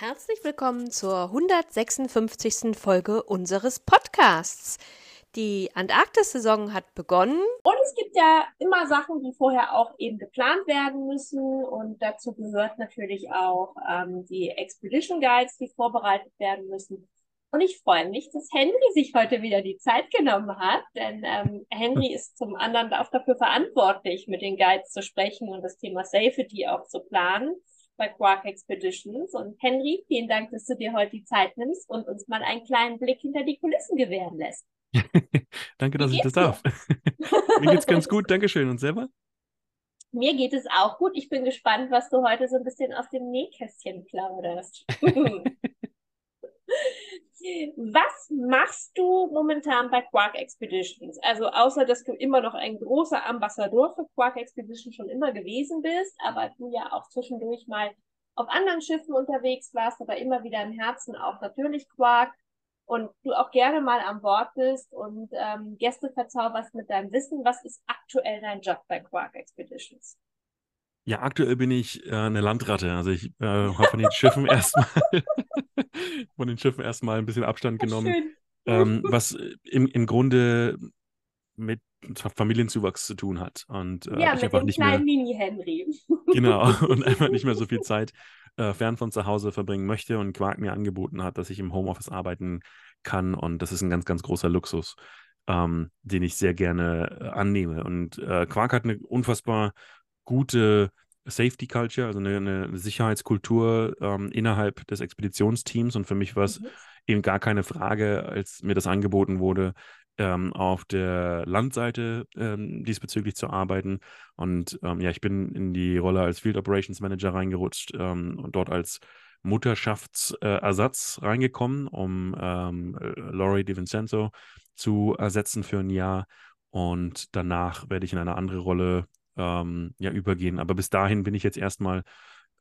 Herzlich willkommen zur 156. Folge unseres Podcasts. Die Antarktis-Saison hat begonnen. Und es gibt ja immer Sachen, die vorher auch eben geplant werden müssen. Und dazu gehört natürlich auch ähm, die Expedition Guides, die vorbereitet werden müssen. Und ich freue mich, dass Henry sich heute wieder die Zeit genommen hat, denn ähm, Henry ist zum anderen auch dafür verantwortlich, mit den Guides zu sprechen und das Thema Safety auch zu planen bei Quark Expeditions. Und Henry, vielen Dank, dass du dir heute die Zeit nimmst und uns mal einen kleinen Blick hinter die Kulissen gewähren lässt. Danke, dass ich das darf. Mir geht's ganz gut, Dankeschön. Und selber? Mir geht es auch gut. Ich bin gespannt, was du heute so ein bisschen aus dem Nähkästchen plauderst. Was machst du momentan bei Quark Expeditions? Also außer, dass du immer noch ein großer Ambassador für Quark Expeditions schon immer gewesen bist, aber du ja auch zwischendurch mal auf anderen Schiffen unterwegs warst, aber immer wieder im Herzen auch natürlich Quark und du auch gerne mal an Bord bist und ähm, Gäste verzauberst mit deinem Wissen. Was ist aktuell dein Job bei Quark Expeditions? Ja, aktuell bin ich äh, eine Landratte. Also ich äh, habe von den Schiffen erstmal von den Schiffen erstmal ein bisschen Abstand genommen. Ähm, was im, im Grunde mit Familienzuwachs zu tun hat. Und äh, ja, ich mit dem nicht kleinen Mini-Henry. Genau, und einfach nicht mehr so viel Zeit äh, fern von zu Hause verbringen möchte und Quark mir angeboten hat, dass ich im Homeoffice arbeiten kann. Und das ist ein ganz, ganz großer Luxus, ähm, den ich sehr gerne äh, annehme. Und äh, Quark hat eine unfassbar gute Safety Culture, also eine, eine Sicherheitskultur ähm, innerhalb des Expeditionsteams. Und für mich war es mhm. eben gar keine Frage, als mir das angeboten wurde, ähm, auf der Landseite ähm, diesbezüglich zu arbeiten. Und ähm, ja, ich bin in die Rolle als Field Operations Manager reingerutscht ähm, und dort als Mutterschaftsersatz äh, reingekommen, um ähm, Laurie DiVincenzo zu ersetzen für ein Jahr. Und danach werde ich in eine andere Rolle ähm, ja, übergehen. Aber bis dahin bin ich jetzt erstmal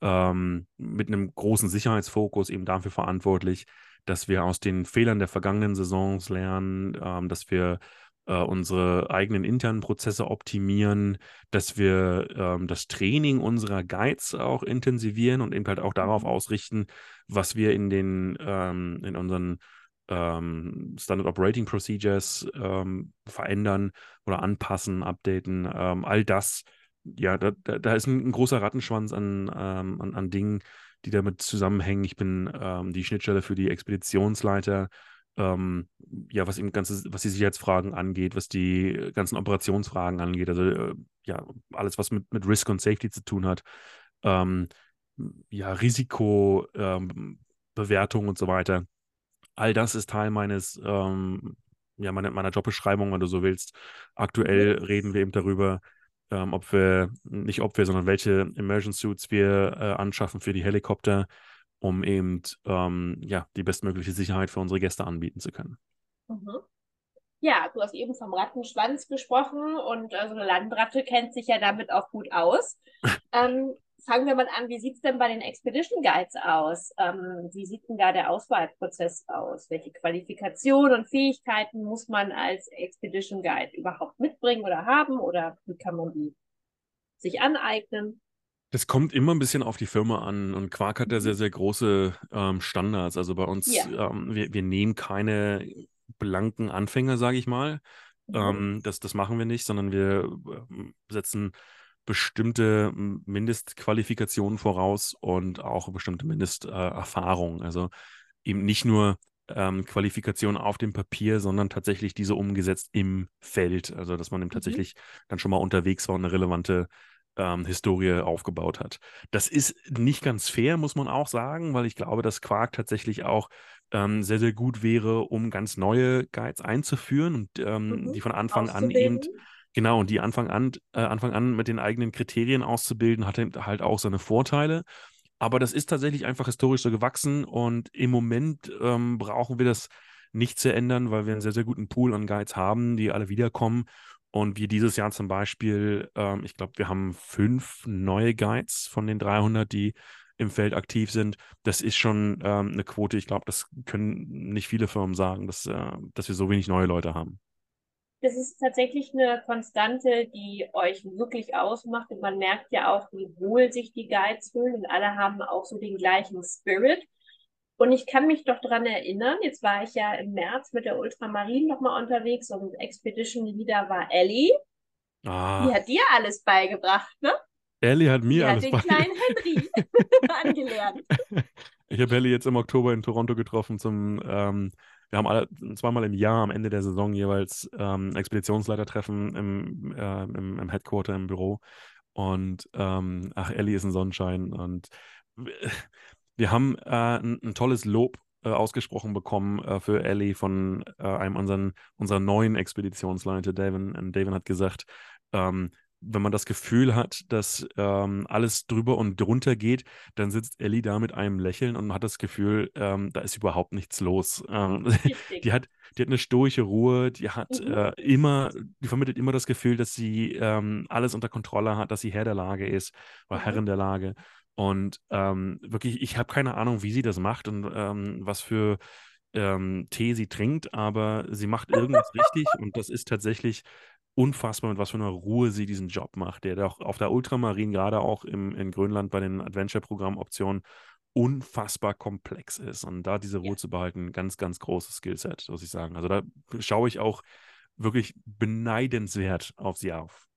ähm, mit einem großen Sicherheitsfokus eben dafür verantwortlich, dass wir aus den Fehlern der vergangenen Saisons lernen, ähm, dass wir äh, unsere eigenen internen Prozesse optimieren, dass wir ähm, das Training unserer Guides auch intensivieren und eben halt auch darauf ausrichten, was wir in den ähm, in unseren ähm, Standard Operating Procedures ähm, verändern oder anpassen, updaten, ähm, all das, ja, da, da, ist ein, ein, großer Rattenschwanz an, ähm, an, an, Dingen, die damit zusammenhängen. Ich bin ähm, die Schnittstelle für die Expeditionsleiter, ähm, ja, was eben ganze, was die Sicherheitsfragen angeht, was die ganzen Operationsfragen angeht, also äh, ja, alles, was mit, mit Risk und Safety zu tun hat. ja, Risikobewertung und so weiter all das ist Teil meines, ähm, ja, meiner, meiner Jobbeschreibung, wenn du so willst. Aktuell reden wir eben darüber, ähm, ob wir, nicht ob wir, sondern welche Immersion Suits wir äh, anschaffen für die Helikopter, um eben ähm, ja, die bestmögliche Sicherheit für unsere Gäste anbieten zu können. Mhm. Ja, du hast eben vom Rattenschwanz gesprochen und also eine Landratte kennt sich ja damit auch gut aus. ähm, fangen wir mal an, wie sieht es denn bei den Expedition Guides aus? Ähm, wie sieht denn da der Auswahlprozess aus? Welche Qualifikationen und Fähigkeiten muss man als Expedition Guide überhaupt mitbringen oder haben? Oder wie kann man die sich aneignen? Das kommt immer ein bisschen auf die Firma an und Quark hat ja sehr, sehr große ähm, Standards. Also bei uns, ja. ähm, wir, wir nehmen keine blanken Anfänger, sage ich mal. Mhm. Ähm, das, das machen wir nicht, sondern wir ähm, setzen bestimmte Mindestqualifikationen voraus und auch bestimmte Mindesterfahrung. Äh, also eben nicht nur ähm, Qualifikation auf dem Papier, sondern tatsächlich diese umgesetzt im Feld. Also dass man eben mhm. tatsächlich dann schon mal unterwegs war und eine relevante ähm, Historie aufgebaut hat. Das ist nicht ganz fair, muss man auch sagen, weil ich glaube, dass Quark tatsächlich auch ähm, sehr, sehr gut wäre, um ganz neue Guides einzuführen und ähm, mhm. die von Anfang an eben Genau, und die Anfang an, äh, Anfang an mit den eigenen Kriterien auszubilden, hat halt auch seine Vorteile. Aber das ist tatsächlich einfach historisch so gewachsen und im Moment ähm, brauchen wir das nicht zu ändern, weil wir einen sehr, sehr guten Pool an Guides haben, die alle wiederkommen. Und wir dieses Jahr zum Beispiel, ähm, ich glaube, wir haben fünf neue Guides von den 300, die im Feld aktiv sind. Das ist schon ähm, eine Quote. Ich glaube, das können nicht viele Firmen sagen, dass, äh, dass wir so wenig neue Leute haben. Das ist tatsächlich eine Konstante, die euch wirklich ausmacht. Und man merkt ja auch, wie wohl sich die Guides fühlen. Und alle haben auch so den gleichen Spirit. Und ich kann mich doch dran erinnern, jetzt war ich ja im März mit der Ultramarine nochmal unterwegs und Expedition Leader war Ellie. Ah. Die hat dir alles beigebracht, ne? Ellie hat mir Die alles hat den kleinen Henry angelernt. Ich habe Ellie jetzt im Oktober in Toronto getroffen zum, ähm, wir haben alle, zweimal im Jahr am Ende der Saison jeweils ähm, Expeditionsleitertreffen im, äh, im, im, Headquarter, im Büro. Und ähm, ach, Ellie ist ein Sonnenschein und wir haben äh, ein, ein, tolles Lob äh, ausgesprochen bekommen äh, für Ellie von äh, einem unseren, unserer neuen Expeditionsleiter. David, und David hat gesagt, ähm, wenn man das Gefühl hat, dass ähm, alles drüber und drunter geht, dann sitzt Ellie da mit einem Lächeln und hat das Gefühl, ähm, da ist überhaupt nichts los. Ähm, die, hat, die hat eine stoische Ruhe, die hat mhm. äh, immer, die vermittelt immer das Gefühl, dass sie ähm, alles unter Kontrolle hat, dass sie Herr der Lage ist oder mhm. Herrin der Lage. Und ähm, wirklich, ich habe keine Ahnung, wie sie das macht und ähm, was für Tee sie trinkt, aber sie macht irgendwas richtig und das ist tatsächlich unfassbar, mit was für einer Ruhe sie diesen Job macht, der doch auf der Ultramarin, gerade auch im, in Grönland bei den Adventure-Programm-Optionen, unfassbar komplex ist. Und da diese Ruhe ja. zu behalten, ganz, ganz großes Skillset, muss ich sagen. Also da schaue ich auch wirklich beneidenswert auf sie auf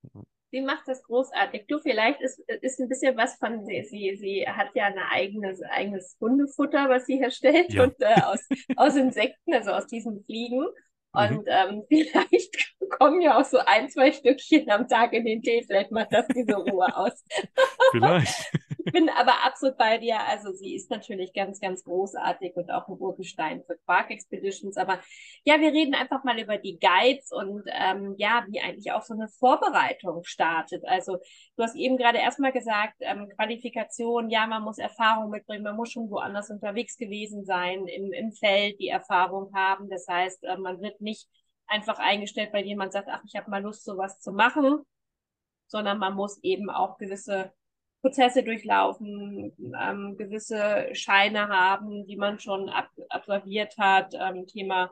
sie macht das großartig. Du, vielleicht ist, ist ein bisschen was von sie. Sie, sie hat ja ein eigenes, eigenes Hundefutter, was sie herstellt ja. und äh, aus, aus Insekten, also aus diesen Fliegen. Mhm. Und ähm, vielleicht kommen ja auch so ein, zwei Stückchen am Tag in den Tee. Vielleicht macht das diese Ruhe aus. Vielleicht. ich bin aber absolut bei dir. Also sie ist natürlich ganz, ganz großartig und auch ein Urgestein für Quark Expeditions. Aber ja, wir reden einfach mal über die Guides und ähm, ja, wie eigentlich auch so eine Vorbereitung startet. Also du hast eben gerade erstmal gesagt, ähm, Qualifikation, ja, man muss Erfahrung mitbringen, man muss schon woanders unterwegs gewesen sein, im, im Feld die Erfahrung haben. Das heißt, äh, man wird nicht einfach eingestellt, weil jemand sagt, ach, ich habe mal Lust, sowas zu machen, sondern man muss eben auch gewisse Prozesse durchlaufen, ähm, gewisse Scheine haben, die man schon ab absolviert hat. Ähm, Thema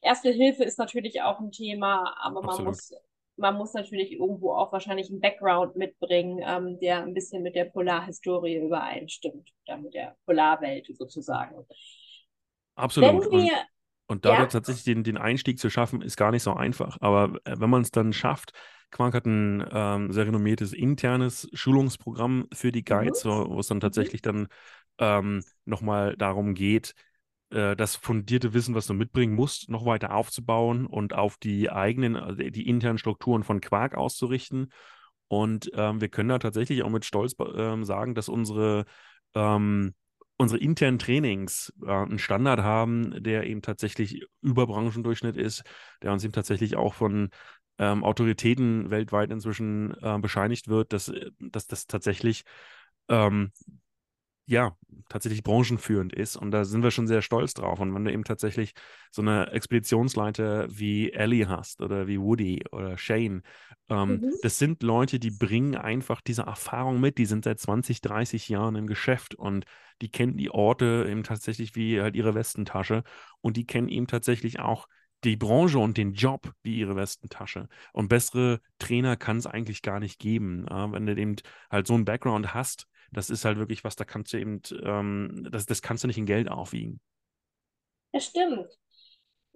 Erste Hilfe ist natürlich auch ein Thema, aber Absolut. man muss man muss natürlich irgendwo auch wahrscheinlich einen Background mitbringen, ähm, der ein bisschen mit der Polarhistorie übereinstimmt, oder mit der Polarwelt sozusagen. Absolut. Wenn wir, und da ja. tatsächlich den, den Einstieg zu schaffen, ist gar nicht so einfach. Aber äh, wenn man es dann schafft, Quark hat ein ähm, sehr renommiertes internes Schulungsprogramm für die Guides, mhm. wo, wo es dann mhm. tatsächlich dann ähm, nochmal darum geht, äh, das fundierte Wissen, was du mitbringen musst, noch weiter aufzubauen und auf die eigenen, also die internen Strukturen von Quark auszurichten. Und ähm, wir können da tatsächlich auch mit Stolz ähm, sagen, dass unsere ähm, unsere internen Trainings äh, einen Standard haben, der eben tatsächlich über Branchendurchschnitt ist, der uns eben tatsächlich auch von ähm, Autoritäten weltweit inzwischen äh, bescheinigt wird, dass, äh, dass das tatsächlich ähm, ja, tatsächlich branchenführend ist. Und da sind wir schon sehr stolz drauf. Und wenn du eben tatsächlich so eine Expeditionsleiter wie Ellie hast oder wie Woody oder Shane, ähm, mhm. das sind Leute, die bringen einfach diese Erfahrung mit. Die sind seit 20, 30 Jahren im Geschäft und die kennen die Orte eben tatsächlich wie halt ihre Westentasche. Und die kennen eben tatsächlich auch die Branche und den Job wie ihre Westentasche. Und bessere Trainer kann es eigentlich gar nicht geben. Ja? Wenn du eben halt so einen Background hast, das ist halt wirklich was, da kannst du eben, ähm, das, das kannst du nicht in Geld aufwiegen. Das stimmt.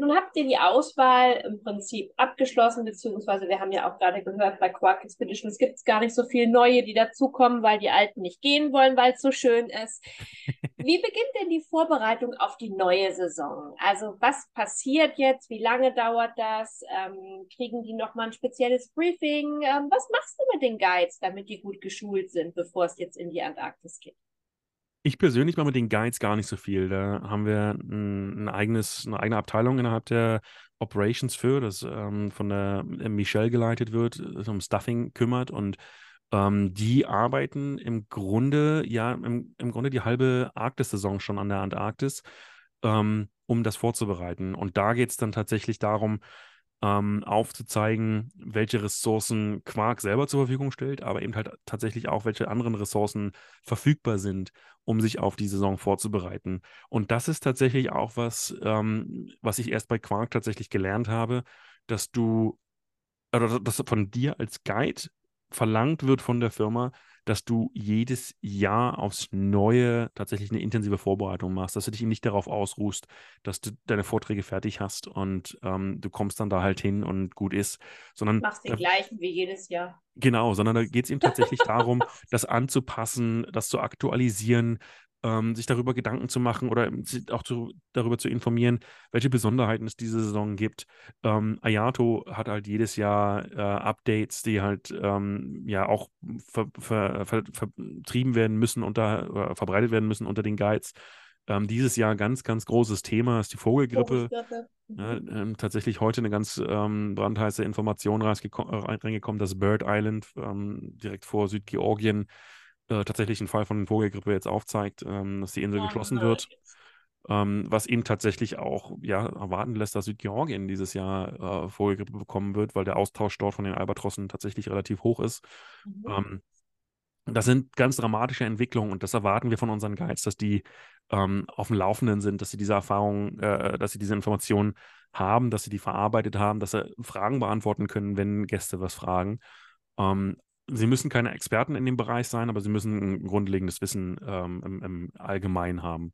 Nun habt ihr die Auswahl im Prinzip abgeschlossen, beziehungsweise wir haben ja auch gerade gehört, bei Quark Expeditions gibt es gar nicht so viele neue, die dazukommen, weil die alten nicht gehen wollen, weil es so schön ist. Wie beginnt denn die Vorbereitung auf die neue Saison? Also was passiert jetzt? Wie lange dauert das? Ähm, kriegen die nochmal ein spezielles Briefing? Ähm, was machst du mit den Guides, damit die gut geschult sind, bevor es jetzt in die Antarktis geht? Ich persönlich mache mit den Guides gar nicht so viel. Da haben wir ein, ein eigenes, eine eigene Abteilung innerhalb der Operations für, das ähm, von der äh, Michelle geleitet wird, um Stuffing kümmert und ähm, die arbeiten im Grunde, ja, im, im Grunde die halbe Arktis-Saison schon an der Antarktis. Ähm, um das vorzubereiten. Und da geht es dann tatsächlich darum, ähm, aufzuzeigen, welche Ressourcen Quark selber zur Verfügung stellt, aber eben halt tatsächlich auch, welche anderen Ressourcen verfügbar sind, um sich auf die Saison vorzubereiten. Und das ist tatsächlich auch was, ähm, was ich erst bei Quark tatsächlich gelernt habe, dass du, oder dass von dir als Guide verlangt wird von der Firma, dass du jedes Jahr aufs Neue tatsächlich eine intensive Vorbereitung machst, dass du dich nicht darauf ausruhst, dass du deine Vorträge fertig hast und ähm, du kommst dann da halt hin und gut ist, sondern machst den gleichen wie jedes Jahr. Genau, sondern da geht es ihm tatsächlich darum, das anzupassen, das zu aktualisieren, ähm, sich darüber Gedanken zu machen oder auch zu, darüber zu informieren, welche Besonderheiten es diese Saison gibt. Ähm, Ayato hat halt jedes Jahr äh, Updates, die halt ähm, ja auch ver, ver, ver, vertrieben werden müssen unter, oder verbreitet werden müssen unter den Guides. Ähm, dieses Jahr ganz, ganz großes Thema ist die Vogelgrippe. Ja, ähm, tatsächlich heute eine ganz ähm, brandheiße Information reingekommen, dass Bird Island ähm, direkt vor Südgeorgien äh, tatsächlich einen Fall von Vogelgrippe jetzt aufzeigt, ähm, dass die Insel oh, geschlossen nein. wird. Ähm, was eben tatsächlich auch ja, erwarten lässt, dass Südgeorgien dieses Jahr äh, Vogelgrippe bekommen wird, weil der Austausch dort von den Albatrossen tatsächlich relativ hoch ist. Mhm. Ähm, das sind ganz dramatische Entwicklungen und das erwarten wir von unseren Guides, dass die ähm, auf dem Laufenden sind, dass sie diese Erfahrung, äh, dass sie diese Informationen haben, dass sie die verarbeitet haben, dass sie Fragen beantworten können, wenn Gäste was fragen. Ähm, Sie müssen keine Experten in dem Bereich sein, aber sie müssen ein grundlegendes Wissen ähm, im, im Allgemeinen haben.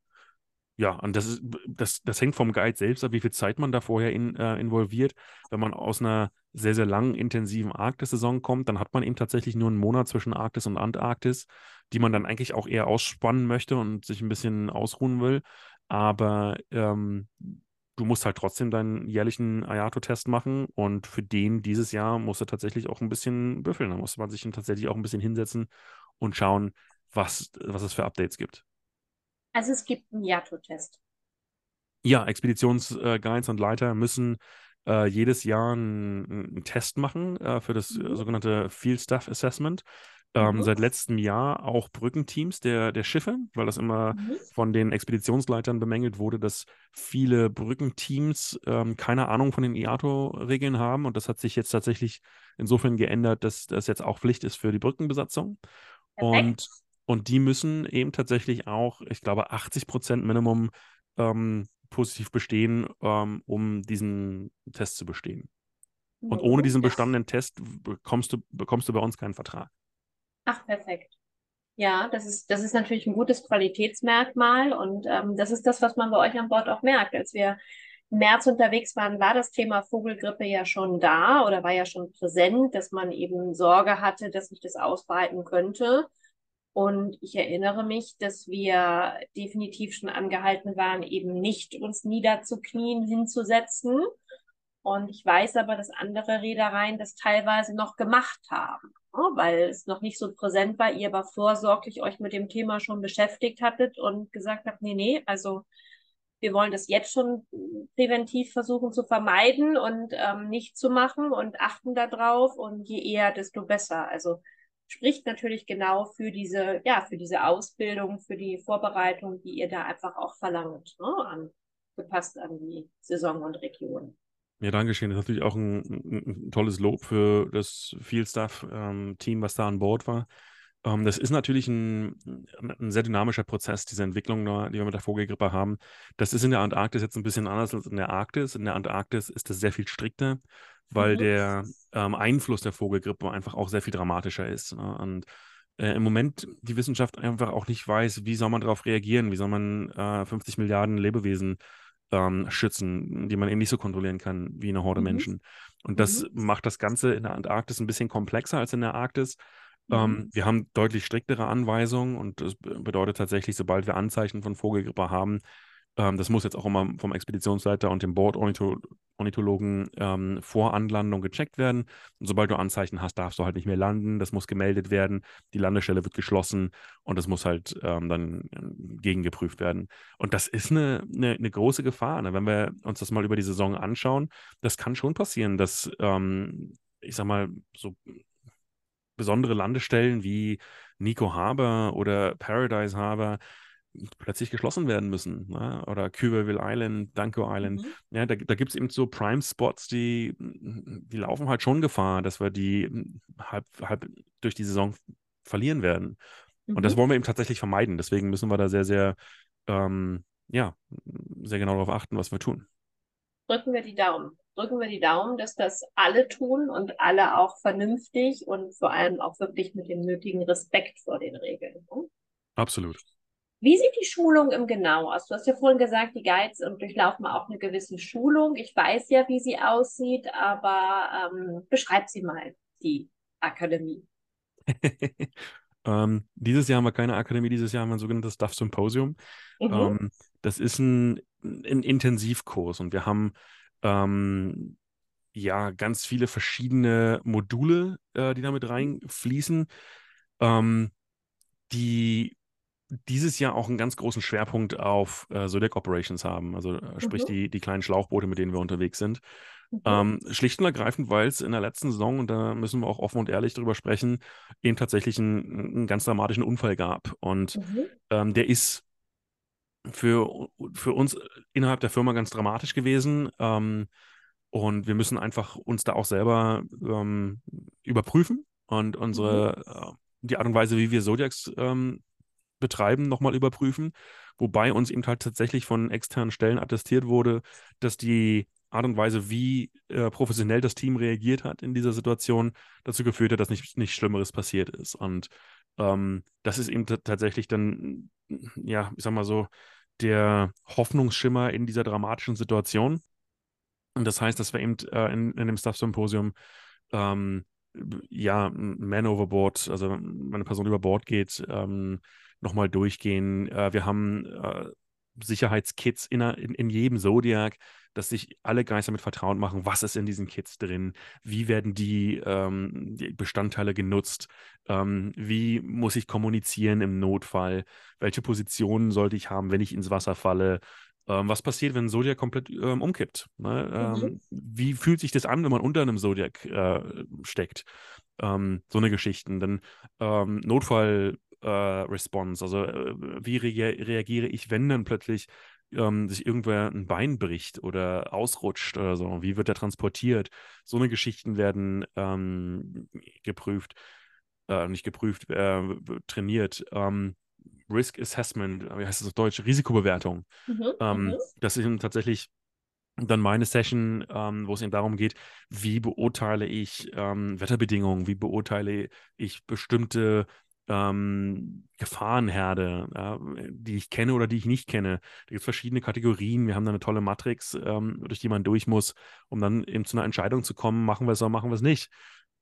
Ja, und das, ist, das, das hängt vom Guide selbst ab, wie viel Zeit man da vorher in, äh, involviert. Wenn man aus einer sehr, sehr langen, intensiven Arktis-Saison kommt, dann hat man eben tatsächlich nur einen Monat zwischen Arktis und Antarktis, die man dann eigentlich auch eher ausspannen möchte und sich ein bisschen ausruhen will. Aber ähm, du musst halt trotzdem deinen jährlichen Ayato-Test machen und für den dieses Jahr musst du tatsächlich auch ein bisschen büffeln. Da muss man sich tatsächlich auch ein bisschen hinsetzen und schauen, was, was es für Updates gibt. Also es gibt einen Ayato-Test. Ja, Expeditionsguides äh, und Leiter müssen äh, jedes Jahr einen, einen Test machen äh, für das mhm. sogenannte Field Staff Assessment ähm, mhm. seit letztem Jahr auch Brückenteams der, der Schiffe, weil das immer mhm. von den Expeditionsleitern bemängelt wurde, dass viele Brückenteams ähm, keine Ahnung von den IATO-Regeln haben. Und das hat sich jetzt tatsächlich insofern geändert, dass das jetzt auch Pflicht ist für die Brückenbesatzung. Und, und die müssen eben tatsächlich auch, ich glaube, 80 Prozent Minimum ähm, positiv bestehen, ähm, um diesen Test zu bestehen. Und ohne diesen bestandenen Test bekommst du, bekommst du bei uns keinen Vertrag. Ach, perfekt. Ja, das ist, das ist natürlich ein gutes Qualitätsmerkmal und ähm, das ist das, was man bei euch an Bord auch merkt. Als wir im März unterwegs waren, war das Thema Vogelgrippe ja schon da oder war ja schon präsent, dass man eben Sorge hatte, dass sich das ausbreiten könnte. Und ich erinnere mich, dass wir definitiv schon angehalten waren, eben nicht uns niederzuknien, hinzusetzen. Und ich weiß aber, dass andere Reedereien das teilweise noch gemacht haben. Ne, weil es noch nicht so präsent war, ihr aber vorsorglich euch mit dem Thema schon beschäftigt hattet und gesagt habt, nee, nee, also wir wollen das jetzt schon präventiv versuchen zu vermeiden und ähm, nicht zu machen und achten darauf und je eher, desto besser. Also spricht natürlich genau für diese, ja, für diese Ausbildung, für die Vorbereitung, die ihr da einfach auch verlangt, ne, angepasst an die Saison und Region. Ja, danke schön. Das ist natürlich auch ein, ein, ein tolles Lob für das Field Staff-Team, ähm, was da an Bord war. Ähm, das ist natürlich ein, ein, sehr dynamischer Prozess, diese Entwicklung, die wir mit der Vogelgrippe haben. Das ist in der Antarktis jetzt ein bisschen anders als in der Arktis. In der Antarktis ist das sehr viel strikter, weil mhm. der ähm, Einfluss der Vogelgrippe einfach auch sehr viel dramatischer ist. Ne? Und äh, im Moment die Wissenschaft einfach auch nicht weiß, wie soll man darauf reagieren, wie soll man äh, 50 Milliarden Lebewesen ähm, schützen, die man eben nicht so kontrollieren kann wie eine Horde mhm. Menschen. Und das mhm. macht das Ganze in der Antarktis ein bisschen komplexer als in der Arktis. Ähm, mhm. wir haben deutlich striktere Anweisungen und das bedeutet tatsächlich, sobald wir Anzeichen von Vogelgrippe haben, ähm, das muss jetzt auch immer vom Expeditionsleiter und dem Bordornithologen ähm, vor Anlandung gecheckt werden. Und sobald du Anzeichen hast, darfst du halt nicht mehr landen. Das muss gemeldet werden. Die Landestelle wird geschlossen und das muss halt ähm, dann ähm, gegengeprüft werden. Und das ist eine, eine, eine große Gefahr. Ne? Wenn wir uns das mal über die Saison anschauen, das kann schon passieren, dass, ähm, ich sag mal, so besondere Landestellen wie Nico Harbor oder Paradise Harbor plötzlich geschlossen werden müssen. Ne? Oder Cuberville Island, Danko Island. Mhm. Ja, da, da gibt es eben so Prime-Spots, die, die laufen halt schon Gefahr, dass wir die halb, halb durch die Saison verlieren werden. Mhm. Und das mhm. wollen wir eben tatsächlich vermeiden. Deswegen müssen wir da sehr, sehr, ähm, ja, sehr genau darauf achten, was wir tun. Drücken wir die Daumen. Drücken wir die Daumen, dass das alle tun und alle auch vernünftig und vor allem auch wirklich mit dem nötigen Respekt vor den Regeln. Ne? Absolut. Wie sieht die Schulung im Genau aus? Du hast ja vorhin gesagt, die Guides durchlaufen auch eine gewisse Schulung. Ich weiß ja, wie sie aussieht, aber ähm, beschreib sie mal, die Akademie. ähm, dieses Jahr haben wir keine Akademie, dieses Jahr haben wir ein sogenanntes Staff Symposium. Mhm. Ähm, das ist ein, ein, Intensivkurs und wir haben ähm, ja ganz viele verschiedene Module, äh, die damit reinfließen, ähm, die dieses Jahr auch einen ganz großen Schwerpunkt auf äh, Zodiac Operations haben, also äh, sprich mhm. die, die kleinen Schlauchboote, mit denen wir unterwegs sind. Mhm. Ähm, schlicht und ergreifend, weil es in der letzten Saison, und da müssen wir auch offen und ehrlich drüber sprechen, eben tatsächlich einen, einen ganz dramatischen Unfall gab. Und mhm. ähm, der ist für, für uns innerhalb der Firma ganz dramatisch gewesen. Ähm, und wir müssen einfach uns da auch selber ähm, überprüfen und unsere, mhm. äh, die Art und Weise, wie wir Zodiacs ähm, betreiben, nochmal überprüfen. Wobei uns eben halt tatsächlich von externen Stellen attestiert wurde, dass die Art und Weise, wie äh, professionell das Team reagiert hat in dieser Situation, dazu geführt hat, dass nichts nicht Schlimmeres passiert ist. Und ähm, das ist eben tatsächlich dann, ja, ich sag mal so, der Hoffnungsschimmer in dieser dramatischen Situation. Und das heißt, dass wir eben äh, in, in dem Staff-Symposium ähm, ja, Man overboard, also wenn eine Person über Bord geht, ähm, nochmal durchgehen. Äh, wir haben äh, Sicherheitskits in, in, in jedem Zodiac, dass sich alle Geister mit Vertrauen machen, was ist in diesen Kits drin, wie werden die, ähm, die Bestandteile genutzt, ähm, wie muss ich kommunizieren im Notfall, welche Positionen sollte ich haben, wenn ich ins Wasser falle, ähm, was passiert, wenn ein Zodiac komplett ähm, umkippt? Ne? Mhm. Ähm, wie fühlt sich das an, wenn man unter einem Zodiac äh, steckt? Ähm, so eine Geschichten. Dann Notfall Response? Also äh, wie re reagiere ich, wenn dann plötzlich ähm, sich irgendwer ein Bein bricht oder ausrutscht oder so? Wie wird er transportiert? So eine Geschichten werden ähm, geprüft, äh, nicht geprüft, äh, trainiert. Ähm, Risk Assessment, wie heißt das auf Deutsch? Risikobewertung. Mhm, ähm, mhm. das ist tatsächlich dann meine Session, ähm, wo es eben darum geht, wie beurteile ich ähm, Wetterbedingungen, wie beurteile ich bestimmte ähm, Gefahrenherde, ja, die ich kenne oder die ich nicht kenne. Da gibt es verschiedene Kategorien. Wir haben da eine tolle Matrix, ähm, durch die man durch muss, um dann eben zu einer Entscheidung zu kommen, machen wir es oder machen wir es nicht.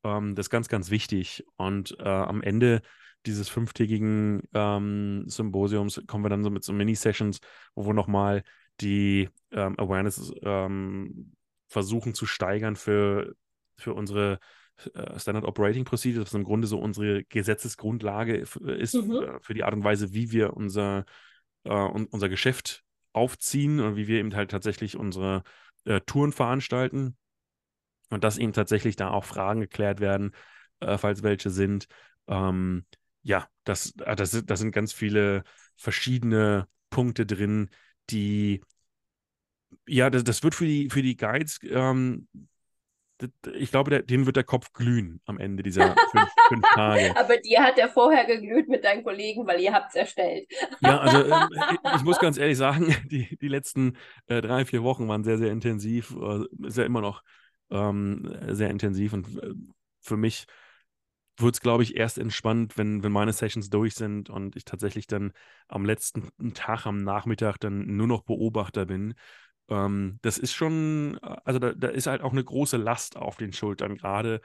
Ähm, das ist ganz, ganz wichtig. Und äh, am Ende dieses fünftägigen ähm, Symposiums kommen wir dann so mit so Mini-Sessions, wo wir nochmal die ähm, Awareness ähm, versuchen zu steigern für, für unsere Standard Operating Procedure, was im Grunde so unsere Gesetzesgrundlage ist mhm. Äh, für die Art und Weise, wie wir unser, äh, unser Geschäft aufziehen und wie wir eben halt tatsächlich unsere äh, Touren veranstalten. Und dass eben tatsächlich da auch Fragen geklärt werden, äh, falls welche sind. Ähm, ja, das, das, das sind ganz viele verschiedene Punkte drin, die ja, das, das wird für die, für die Guides ähm, ich glaube, der, denen wird der Kopf glühen am Ende dieser fünf, fünf, Tage. Aber dir hat er vorher geglüht mit deinen Kollegen, weil ihr habt es erstellt. Ja, also äh, ich, muss ganz ehrlich sagen, die, die letzten äh, drei, vier Wochen waren sehr, sehr intensiv. Äh, ist ja immer noch ähm, sehr intensiv und äh, für mich wird es, glaube ich, erst entspannt, wenn, wenn meine Sessions durch sind und ich tatsächlich dann am letzten Tag, am Nachmittag dann nur noch Beobachter bin ähm, das ist schon, äh, also da, da, ist halt auch eine große Last auf den Schultern, gerade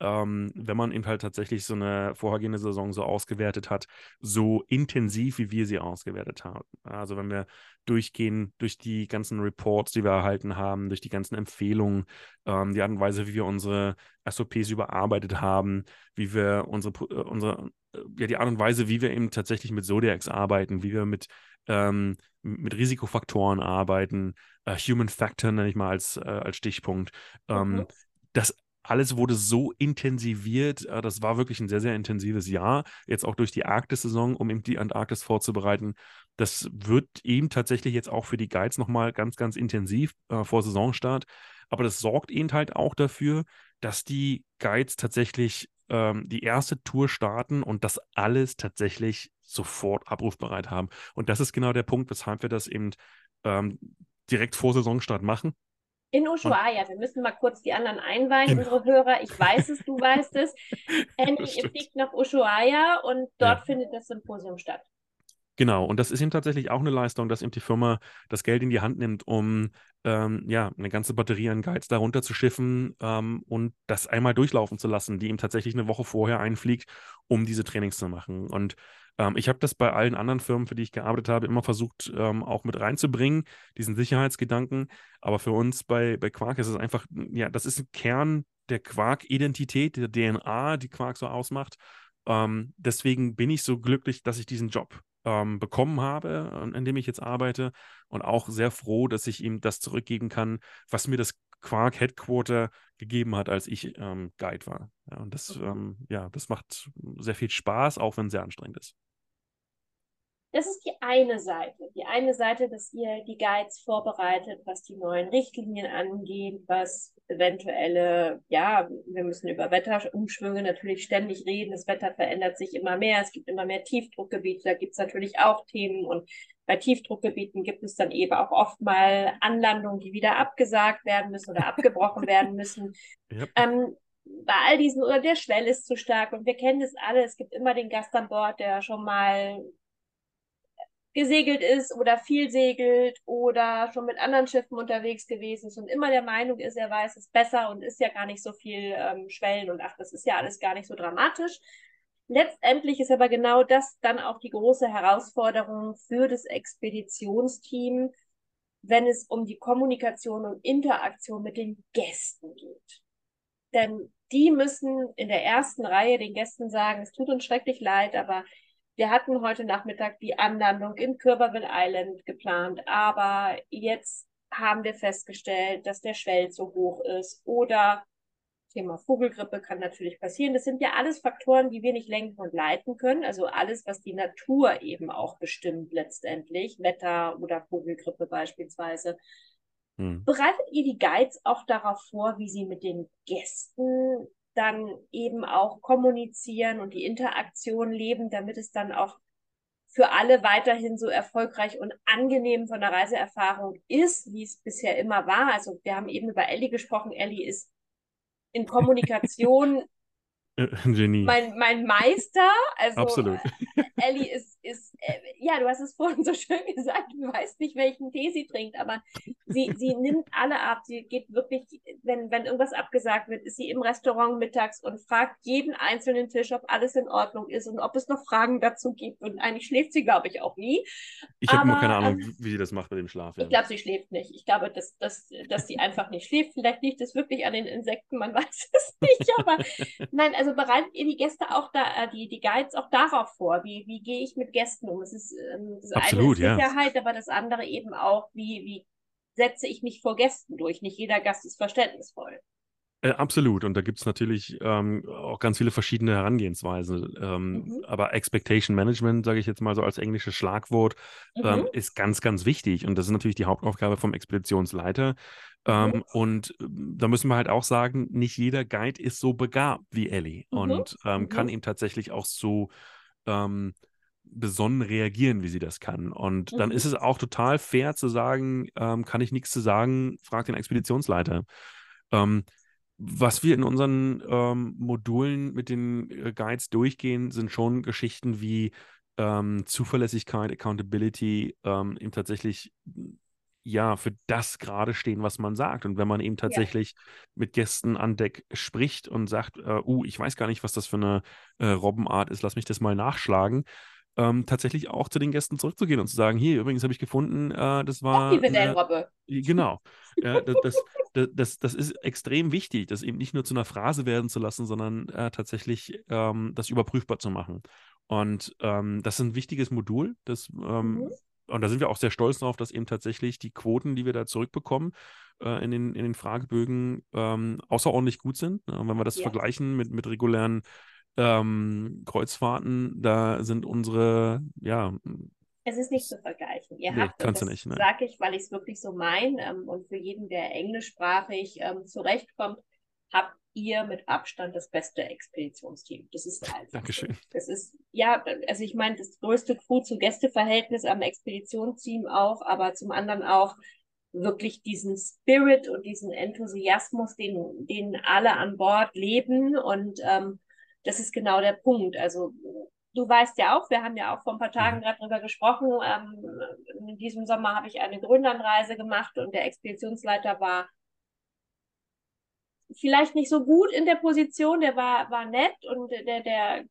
ähm, wenn man eben halt tatsächlich so eine vorhergehende Saison so ausgewertet hat, so intensiv, wie wir sie ausgewertet haben. Also wenn wir durchgehen durch die ganzen Reports, die wir erhalten haben, durch die ganzen Empfehlungen, ähm, die Art und Weise, wie wir unsere SOPs überarbeitet haben, wie wir unsere, äh, unsere äh, ja, die Art und Weise, wie wir eben tatsächlich mit Zodiacs arbeiten, wie wir mit ähm, mit Risikofaktoren arbeiten, äh, Human Factor nenne ich mal als, äh, als Stichpunkt. Ähm, mhm. Das alles wurde so intensiviert. Äh, das war wirklich ein sehr, sehr intensives Jahr. Jetzt auch durch die Arktis-Saison, um eben die Antarktis vorzubereiten. Das wird eben tatsächlich jetzt auch für die Guides nochmal ganz, ganz intensiv äh, vor Saisonstart. Aber das sorgt eben halt auch dafür, dass die Guides tatsächlich ähm, die erste Tour starten und das alles tatsächlich sofort abrufbereit haben. Und das ist genau der Punkt, weshalb wir das eben ähm, direkt vor Saisonstart machen. In Ushuaia. Wir müssen mal kurz die anderen einweihen, genau. unsere Hörer. Ich weiß es, du weißt es. Annie fliegt nach Ushuaia und dort ja. findet das Symposium statt. Genau, und das ist eben tatsächlich auch eine Leistung, dass eben die Firma das Geld in die Hand nimmt, um ähm, ja, eine ganze Batterie an Guides darunter zu schiffen ähm, und das einmal durchlaufen zu lassen, die ihm tatsächlich eine Woche vorher einfliegt, um diese Trainings zu machen. Und ähm, ich habe das bei allen anderen Firmen, für die ich gearbeitet habe, immer versucht, ähm, auch mit reinzubringen, diesen Sicherheitsgedanken. Aber für uns bei, bei Quark ist es einfach, ja, das ist ein Kern der Quark-Identität, der DNA, die Quark so ausmacht. Ähm, deswegen bin ich so glücklich, dass ich diesen Job ähm, bekommen habe, in dem ich jetzt arbeite. Und auch sehr froh, dass ich ihm das zurückgeben kann, was mir das Quark Headquarter gegeben hat, als ich ähm, Guide war. Ja, und das, ähm, ja, das macht sehr viel Spaß, auch wenn es sehr anstrengend ist. Das ist die eine Seite. Die eine Seite, dass ihr die Guides vorbereitet, was die neuen Richtlinien angeht, was eventuelle, ja, wir müssen über Wetterumschwünge natürlich ständig reden. Das Wetter verändert sich immer mehr. Es gibt immer mehr Tiefdruckgebiete. Da gibt es natürlich auch Themen. Und bei Tiefdruckgebieten gibt es dann eben auch oft mal Anlandungen, die wieder abgesagt werden müssen oder abgebrochen werden müssen. Yep. Ähm, bei all diesen, oder der Schwell ist zu stark und wir kennen das alle. Es gibt immer den Gast an Bord, der schon mal gesegelt ist oder viel segelt oder schon mit anderen Schiffen unterwegs gewesen ist und immer der Meinung ist, er weiß es besser und ist ja gar nicht so viel ähm, Schwellen und ach, das ist ja alles gar nicht so dramatisch. Letztendlich ist aber genau das dann auch die große Herausforderung für das Expeditionsteam, wenn es um die Kommunikation und Interaktion mit den Gästen geht. Denn die müssen in der ersten Reihe den Gästen sagen, es tut uns schrecklich leid, aber wir hatten heute Nachmittag die Anlandung in Curberville Island geplant, aber jetzt haben wir festgestellt, dass der Schwell zu hoch ist oder Thema Vogelgrippe kann natürlich passieren. Das sind ja alles Faktoren, die wir nicht lenken und leiten können. Also alles, was die Natur eben auch bestimmt letztendlich, Wetter oder Vogelgrippe beispielsweise. Hm. Bereitet ihr die Guides auch darauf vor, wie sie mit den Gästen dann eben auch kommunizieren und die Interaktion leben, damit es dann auch für alle weiterhin so erfolgreich und angenehm von der Reiseerfahrung ist, wie es bisher immer war. Also wir haben eben über Ellie gesprochen. Ellie ist in Kommunikation äh, Genie. Mein, mein Meister, also Absolut. Äh, Ellie ist, ist äh, ja, du hast es vorhin so schön gesagt, du weißt nicht, welchen Tee sie trinkt, aber sie, sie nimmt alle ab. Sie geht wirklich, wenn, wenn irgendwas abgesagt wird, ist sie im Restaurant mittags und fragt jeden einzelnen Tisch, ob alles in Ordnung ist und ob es noch Fragen dazu gibt. Und eigentlich schläft sie, glaube ich, auch nie. Ich habe nur keine Ahnung, wie sie das macht mit dem Schlaf. Ich glaube, sie schläft nicht. Ich glaube, dass, dass, dass sie einfach nicht schläft. Vielleicht liegt es wirklich an den Insekten, man weiß es nicht. Aber nein, also also bereitet ihr die Gäste auch da, äh, die, die Guides auch darauf vor? Wie, wie gehe ich mit Gästen um? Es ist ähm, das Absolut, eine ist Sicherheit, ja. aber das andere eben auch, wie, wie setze ich mich vor Gästen durch? Nicht jeder Gast ist verständnisvoll. Äh, absolut. Und da gibt es natürlich ähm, auch ganz viele verschiedene Herangehensweisen. Ähm, mhm. Aber Expectation Management, sage ich jetzt mal so als englisches Schlagwort, ähm, mhm. ist ganz, ganz wichtig. Und das ist natürlich die Hauptaufgabe vom Expeditionsleiter. Ähm, mhm. Und ähm, da müssen wir halt auch sagen, nicht jeder Guide ist so begabt wie Ellie mhm. und ähm, kann ihm tatsächlich auch so besonnen reagieren, wie sie das kann. Und dann ist es auch total fair zu sagen, kann ich nichts zu sagen, frag den Expeditionsleiter. Ähm, was wir in unseren ähm, Modulen mit den äh, Guides durchgehen, sind schon Geschichten wie ähm, Zuverlässigkeit, Accountability, ähm, eben tatsächlich ja für das gerade stehen, was man sagt. Und wenn man eben tatsächlich ja. mit Gästen an Deck spricht und sagt, äh, uh, ich weiß gar nicht, was das für eine äh, Robbenart ist, lass mich das mal nachschlagen, ähm, tatsächlich auch zu den Gästen zurückzugehen und zu sagen, hier, übrigens habe ich gefunden, äh, das war. Die Robbe. Genau. Ja, das, das, das, das, ist extrem wichtig, das eben nicht nur zu einer Phrase werden zu lassen, sondern äh, tatsächlich ähm, das überprüfbar zu machen. Und ähm, das ist ein wichtiges Modul, das ähm, mhm. und da sind wir auch sehr stolz drauf, dass eben tatsächlich die Quoten, die wir da zurückbekommen, äh, in, den, in den Fragebögen ähm, außerordentlich gut sind. Ne? Und wenn wir das ja. vergleichen mit, mit regulären ähm, Kreuzfahrten, da sind unsere, ja. Es ist nicht zu vergleichen. Ihr nee, habt, kannst das du nicht, ne? sage ich, weil ich es wirklich so meine ähm, und für jeden, der englischsprachig ähm, zurechtkommt, habt ihr mit Abstand das beste Expeditionsteam. Das ist einfach. Dankeschön. Das ist, ja, also ich meine, das größte Crew-zu-Gäste-Verhältnis am Expeditionsteam auch, aber zum anderen auch wirklich diesen Spirit und diesen Enthusiasmus, den, den alle an Bord leben. Und ähm, das ist genau der Punkt. Also du weißt ja auch, wir haben ja auch vor ein paar Tagen mhm. gerade drüber gesprochen. Ähm, in diesem Sommer habe ich eine Grönlandreise gemacht und der Expeditionsleiter war vielleicht nicht so gut in der Position, der war, war nett und der, der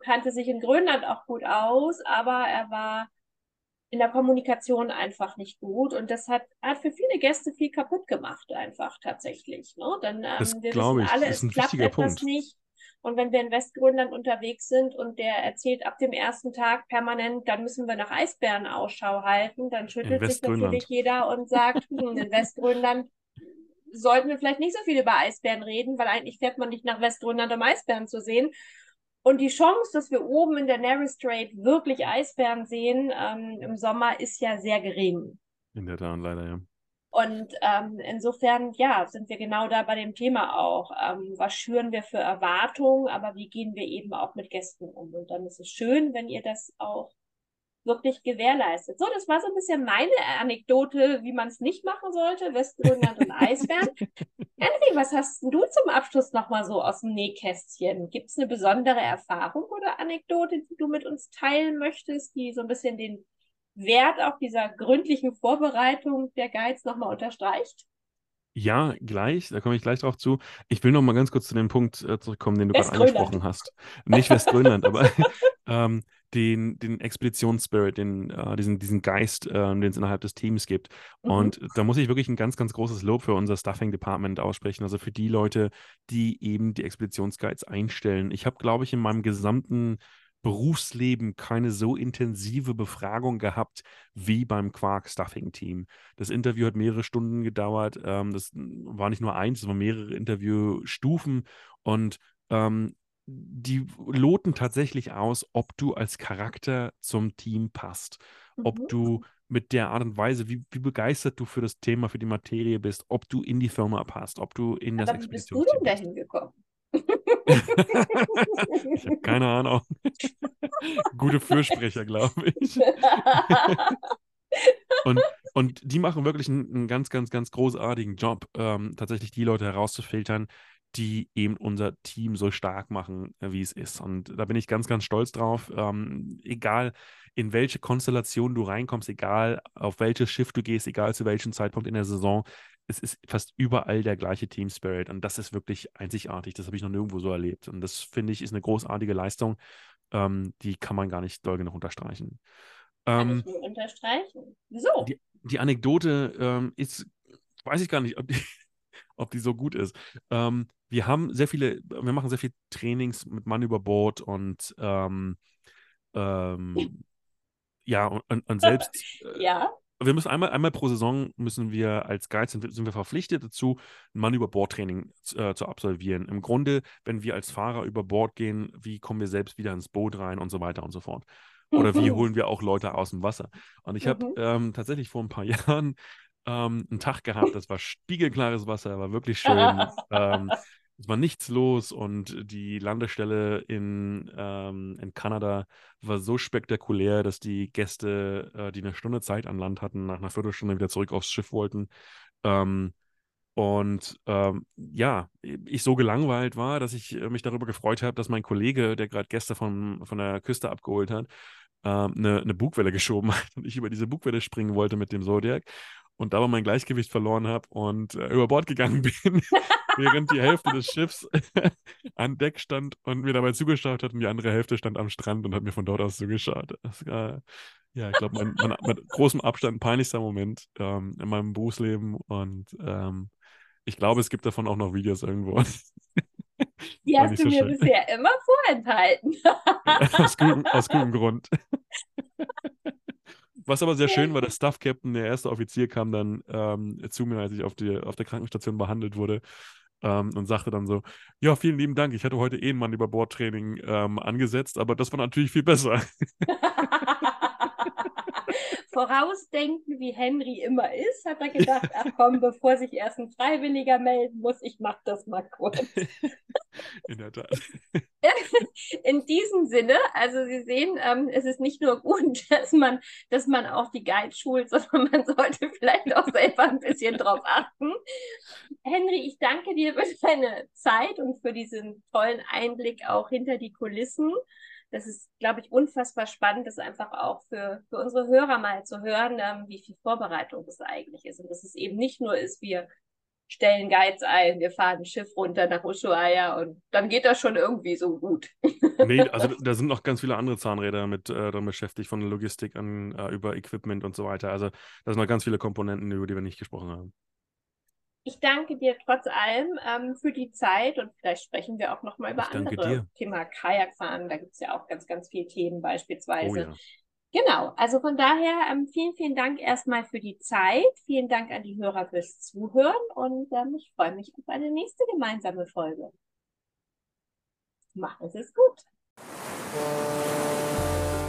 kannte sich in Grönland auch gut aus, aber er war in der Kommunikation einfach nicht gut und das hat, hat für viele Gäste viel kaputt gemacht, einfach tatsächlich. Ne? Dann ähm, das wissen ich, alle, es klappt etwas Punkt. nicht. Und wenn wir in Westgrönland unterwegs sind und der erzählt ab dem ersten Tag permanent, dann müssen wir nach Eisbären Ausschau halten, dann schüttelt sich natürlich jeder und sagt, hm, in Westgrönland sollten wir vielleicht nicht so viel über Eisbären reden, weil eigentlich fährt man nicht nach Westgrönland, um Eisbären zu sehen. Und die Chance, dass wir oben in der Narrow Strait wirklich Eisbären sehen ähm, im Sommer, ist ja sehr gering. In der Tat, leider, ja. Und ähm, insofern, ja, sind wir genau da bei dem Thema auch. Ähm, was schüren wir für Erwartungen, aber wie gehen wir eben auch mit Gästen um? Und dann ist es schön, wenn ihr das auch wirklich gewährleistet. So, das war so ein bisschen meine Anekdote, wie man es nicht machen sollte, Westgrönland und Eisbären. Henry, was hast du zum Abschluss nochmal so aus dem Nähkästchen? Gibt es eine besondere Erfahrung oder Anekdote, die du mit uns teilen möchtest, die so ein bisschen den Wert auch dieser gründlichen Vorbereitung der Guides nochmal unterstreicht? Ja, gleich, da komme ich gleich drauf zu. Ich will noch mal ganz kurz zu dem Punkt äh, zurückkommen, den du gerade angesprochen hast. Nicht Westgrönland, aber ähm, den, den Expeditionsspirit, den, äh, diesen, diesen Geist, äh, den es innerhalb des Teams gibt. Mhm. Und da muss ich wirklich ein ganz, ganz großes Lob für unser Stuffing Department aussprechen. Also für die Leute, die eben die Expeditionsguides einstellen. Ich habe, glaube ich, in meinem gesamten Berufsleben keine so intensive Befragung gehabt wie beim Quark Stuffing Team. Das Interview hat mehrere Stunden gedauert. Ähm, das war nicht nur eins, es waren mehrere Interviewstufen und ähm, die loten tatsächlich aus, ob du als Charakter zum Team passt, mhm. ob du mit der Art und Weise, wie, wie, begeistert du für das Thema, für die Materie bist, ob du in die Firma passt, ob du in das Aber wie bist du denn dahin gekommen? Ich habe keine Ahnung. Gute Fürsprecher, glaube ich. und, und die machen wirklich einen, einen, ganz, ganz, ganz großartigen Job, ähm, tatsächlich die Leute herauszufiltern, die eben unser Team so stark machen, äh, wie es ist. Und da bin ich ganz, ganz stolz drauf. Ähm, egal, in welche Konstellation du reinkommst, egal auf welches Schiff du gehst, egal zu welchem Zeitpunkt in der Saison, es ist fast überall der gleiche Team Spirit. Und das ist wirklich einzigartig. Das habe ich noch nirgendwo so erlebt. Und das finde ich ist eine großartige Leistung. Ähm, die kann man gar nicht doll genug unterstreichen. Kann ähm, ich nur unterstreichen. Wieso? Die, die Anekdote ähm, ist, weiß ich gar nicht, ob die, ob die so gut ist. Ähm, wir haben sehr viele, wir machen sehr viel Trainings mit Mann über Bord und ähm, ähm, ja, und, und selbst. Äh, ja. Wir müssen einmal, einmal pro Saison müssen wir als Guide sind, sind wir verpflichtet dazu, ein Mann über Bord Training äh, zu absolvieren. Im Grunde, wenn wir als Fahrer über Bord gehen, wie kommen wir selbst wieder ins Boot rein und so weiter und so fort. Oder wie holen wir auch Leute aus dem Wasser? Und ich habe mhm. ähm, tatsächlich vor ein paar Jahren ähm, einen Tag gehabt, das war spiegelklares Wasser, war wirklich schön. ähm, es war nichts los und die Landestelle in, ähm, in Kanada war so spektakulär, dass die Gäste, äh, die eine Stunde Zeit an Land hatten, nach einer Viertelstunde wieder zurück aufs Schiff wollten. Ähm, und ähm, ja, ich so gelangweilt war, dass ich äh, mich darüber gefreut habe, dass mein Kollege, der gerade Gäste von, von der Küste abgeholt hat, ähm, eine, eine Bugwelle geschoben hat und ich über diese Bugwelle springen wollte mit dem Zodiac und dabei mein Gleichgewicht verloren habe und äh, über Bord gegangen bin, während die Hälfte des Schiffs an Deck stand und mir dabei zugeschaut hat und die andere Hälfte stand am Strand und hat mir von dort aus zugeschaut. Das war, ja, ich glaube, mein, mein, mit großem Abstand peinlichster Moment ähm, in meinem Berufsleben und ähm, ich glaube, es gibt davon auch noch Videos irgendwo. Die hast du so mir schön. bisher immer vorenthalten. aus, gutem, aus gutem Grund. Was aber sehr schön war, der Staff Captain, der erste Offizier, kam dann ähm, zu mir, als ich auf, die, auf der Krankenstation behandelt wurde ähm, und sagte dann so: Ja, vielen lieben Dank, ich hatte heute eh ein Mann über Bordtraining ähm, angesetzt, aber das war natürlich viel besser. vorausdenken, wie Henry immer ist, hat er gedacht, ach komm, bevor sich erst ein Freiwilliger melden muss, ich mach das mal kurz. In der Tat. In diesem Sinne, also Sie sehen, ähm, es ist nicht nur gut, dass man, dass man auch die Guide schult, sondern man sollte vielleicht auch selber ein bisschen drauf achten. Henry, ich danke dir für deine Zeit und für diesen tollen Einblick auch hinter die Kulissen das ist, glaube ich, unfassbar spannend, das einfach auch für, für unsere Hörer mal zu hören, ähm, wie viel Vorbereitung das eigentlich ist. Und dass es eben nicht nur ist, wir stellen Guides ein, wir fahren ein Schiff runter nach Ushuaia und dann geht das schon irgendwie so gut. nee, also da sind noch ganz viele andere Zahnräder mit äh, daran beschäftigt, von Logistik an äh, über Equipment und so weiter. Also da sind noch ganz viele Komponenten, über die wir nicht gesprochen haben. Ich danke dir trotz allem ähm, für die Zeit und vielleicht sprechen wir auch noch mal über andere dir. Thema Kajakfahren. Da gibt es ja auch ganz, ganz viele Themen beispielsweise. Oh, ja. Genau, also von daher ähm, vielen, vielen Dank erstmal für die Zeit. Vielen Dank an die Hörer fürs Zuhören und ähm, ich freue mich auf eine nächste gemeinsame Folge. Machen Sie es gut.